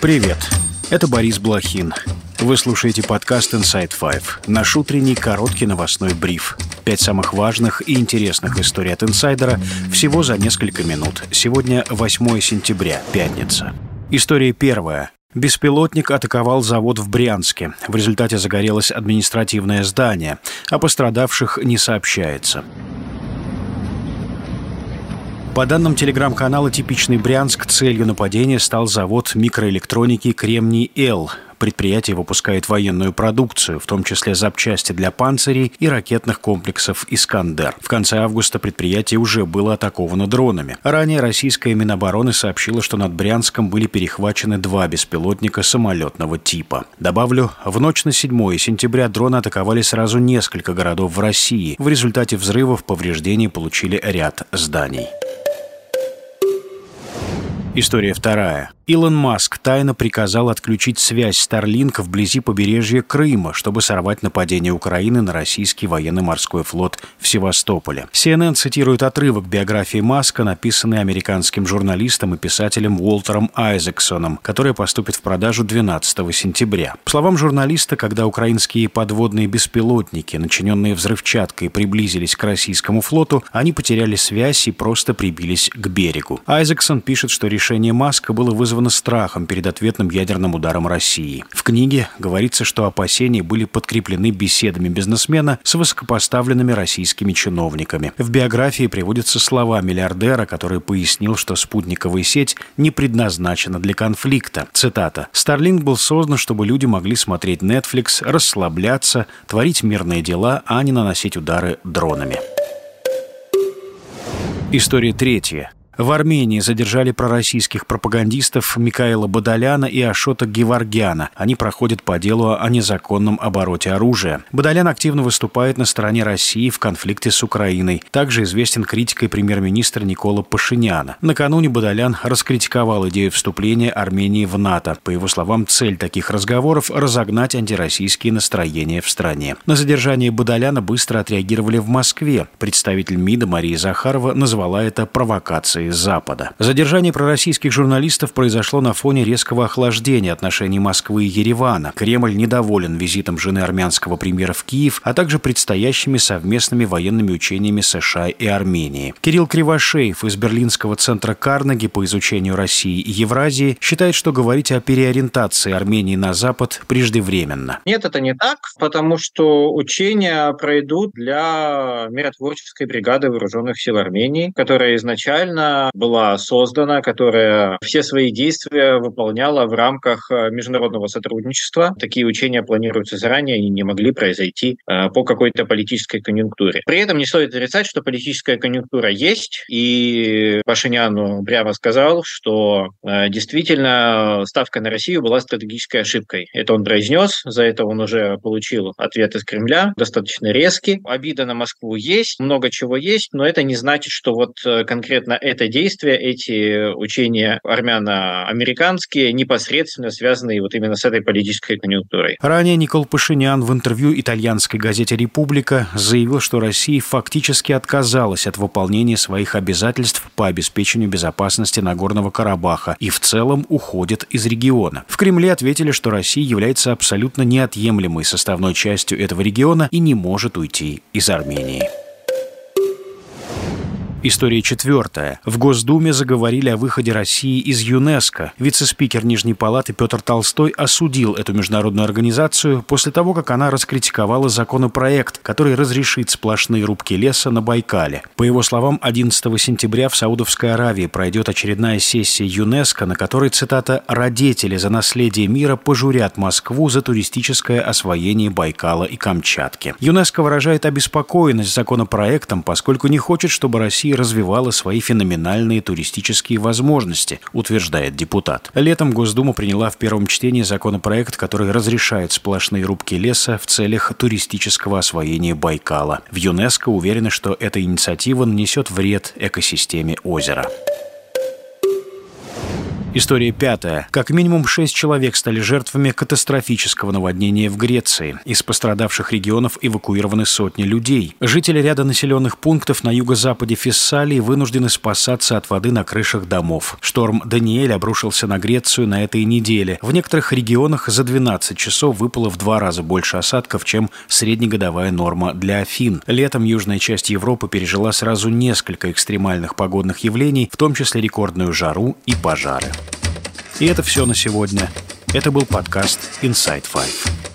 Привет, это Борис Блохин. Вы слушаете подкаст Inside Five, наш утренний короткий новостной бриф. Пять самых важных и интересных историй от инсайдера всего за несколько минут. Сегодня 8 сентября, пятница. История первая. Беспилотник атаковал завод в Брянске. В результате загорелось административное здание. О пострадавших не сообщается. По данным телеграм-канала «Типичный Брянск», целью нападения стал завод микроэлектроники «Кремний-Л». Предприятие выпускает военную продукцию, в том числе запчасти для панцирей и ракетных комплексов «Искандер». В конце августа предприятие уже было атаковано дронами. Ранее российская Минобороны сообщила, что над Брянском были перехвачены два беспилотника самолетного типа. Добавлю, в ночь на 7 сентября дроны атаковали сразу несколько городов в России. В результате взрывов повреждений получили ряд зданий. История вторая. Илон Маск тайно приказал отключить связь Starlink вблизи побережья Крыма, чтобы сорвать нападение Украины на российский военно-морской флот в Севастополе. CNN цитирует отрывок биографии Маска, написанный американским журналистом и писателем Уолтером Айзексоном, который поступит в продажу 12 сентября. По словам журналиста, когда украинские подводные беспилотники, начиненные взрывчаткой, приблизились к российскому флоту, они потеряли связь и просто прибились к берегу. Айзексон пишет, что решение Маска было вызвано вызвано страхом перед ответным ядерным ударом России. В книге говорится, что опасения были подкреплены беседами бизнесмена с высокопоставленными российскими чиновниками. В биографии приводятся слова миллиардера, который пояснил, что спутниковая сеть не предназначена для конфликта. Цитата. «Starlink был создан, чтобы люди могли смотреть Netflix, расслабляться, творить мирные дела, а не наносить удары дронами». История третья. В Армении задержали пророссийских пропагандистов Микаэла Бадаляна и Ашота Геваргяна. Они проходят по делу о незаконном обороте оружия. Бадалян активно выступает на стороне России в конфликте с Украиной. Также известен критикой премьер-министра Никола Пашиняна. Накануне Бадалян раскритиковал идею вступления Армении в НАТО. По его словам, цель таких разговоров – разогнать антироссийские настроения в стране. На задержание Бадаляна быстро отреагировали в Москве. Представитель МИДа Мария Захарова назвала это провокацией Запада. Задержание пророссийских журналистов произошло на фоне резкого охлаждения отношений Москвы и Еревана. Кремль недоволен визитом жены армянского премьера в Киев, а также предстоящими совместными военными учениями США и Армении. Кирилл Кривошеев из Берлинского центра Карнеги по изучению России и Евразии считает, что говорить о переориентации Армении на Запад преждевременно. Нет, это не так, потому что учения пройдут для миротворческой бригады вооруженных сил Армении, которая изначально была создана, которая все свои действия выполняла в рамках э, международного сотрудничества. Такие учения планируются заранее, они не могли произойти э, по какой-то политической конъюнктуре. При этом не стоит отрицать, что политическая конъюнктура есть, и Пашинян прямо сказал, что э, действительно ставка на Россию была стратегической ошибкой. Это он произнес, за это он уже получил ответ из Кремля, достаточно резкий. Обида на Москву есть, много чего есть, но это не значит, что вот конкретно это действия, эти учения армяно-американские непосредственно связаны вот именно с этой политической конъюнктурой. Ранее Никол Пашинян в интервью итальянской газете «Република» заявил, что Россия фактически отказалась от выполнения своих обязательств по обеспечению безопасности Нагорного Карабаха и в целом уходит из региона. В Кремле ответили, что Россия является абсолютно неотъемлемой составной частью этого региона и не может уйти из Армении. История четвертая. В Госдуме заговорили о выходе России из ЮНЕСКо. Вице-спикер Нижней Палаты Петр Толстой осудил эту международную организацию после того, как она раскритиковала законопроект, который разрешит сплошные рубки леса на Байкале. По его словам, 11 сентября в Саудовской Аравии пройдет очередная сессия ЮНЕСКо, на которой, цитата, «родители за наследие мира пожурят Москву за туристическое освоение Байкала и Камчатки». ЮНЕСКо выражает обеспокоенность законопроектом, поскольку не хочет, чтобы Россия Россия развивала свои феноменальные туристические возможности, утверждает депутат. Летом Госдума приняла в первом чтении законопроект, который разрешает сплошные рубки леса в целях туристического освоения Байкала. В ЮНЕСКО уверены, что эта инициатива нанесет вред экосистеме озера. История пятая. Как минимум шесть человек стали жертвами катастрофического наводнения в Греции. Из пострадавших регионов эвакуированы сотни людей. Жители ряда населенных пунктов на юго-западе Фессалии вынуждены спасаться от воды на крышах домов. Шторм Даниэль обрушился на Грецию на этой неделе. В некоторых регионах за 12 часов выпало в два раза больше осадков, чем среднегодовая норма для Афин. Летом южная часть Европы пережила сразу несколько экстремальных погодных явлений, в том числе рекордную жару и пожары. И это все на сегодня. Это был подкаст Inside Five.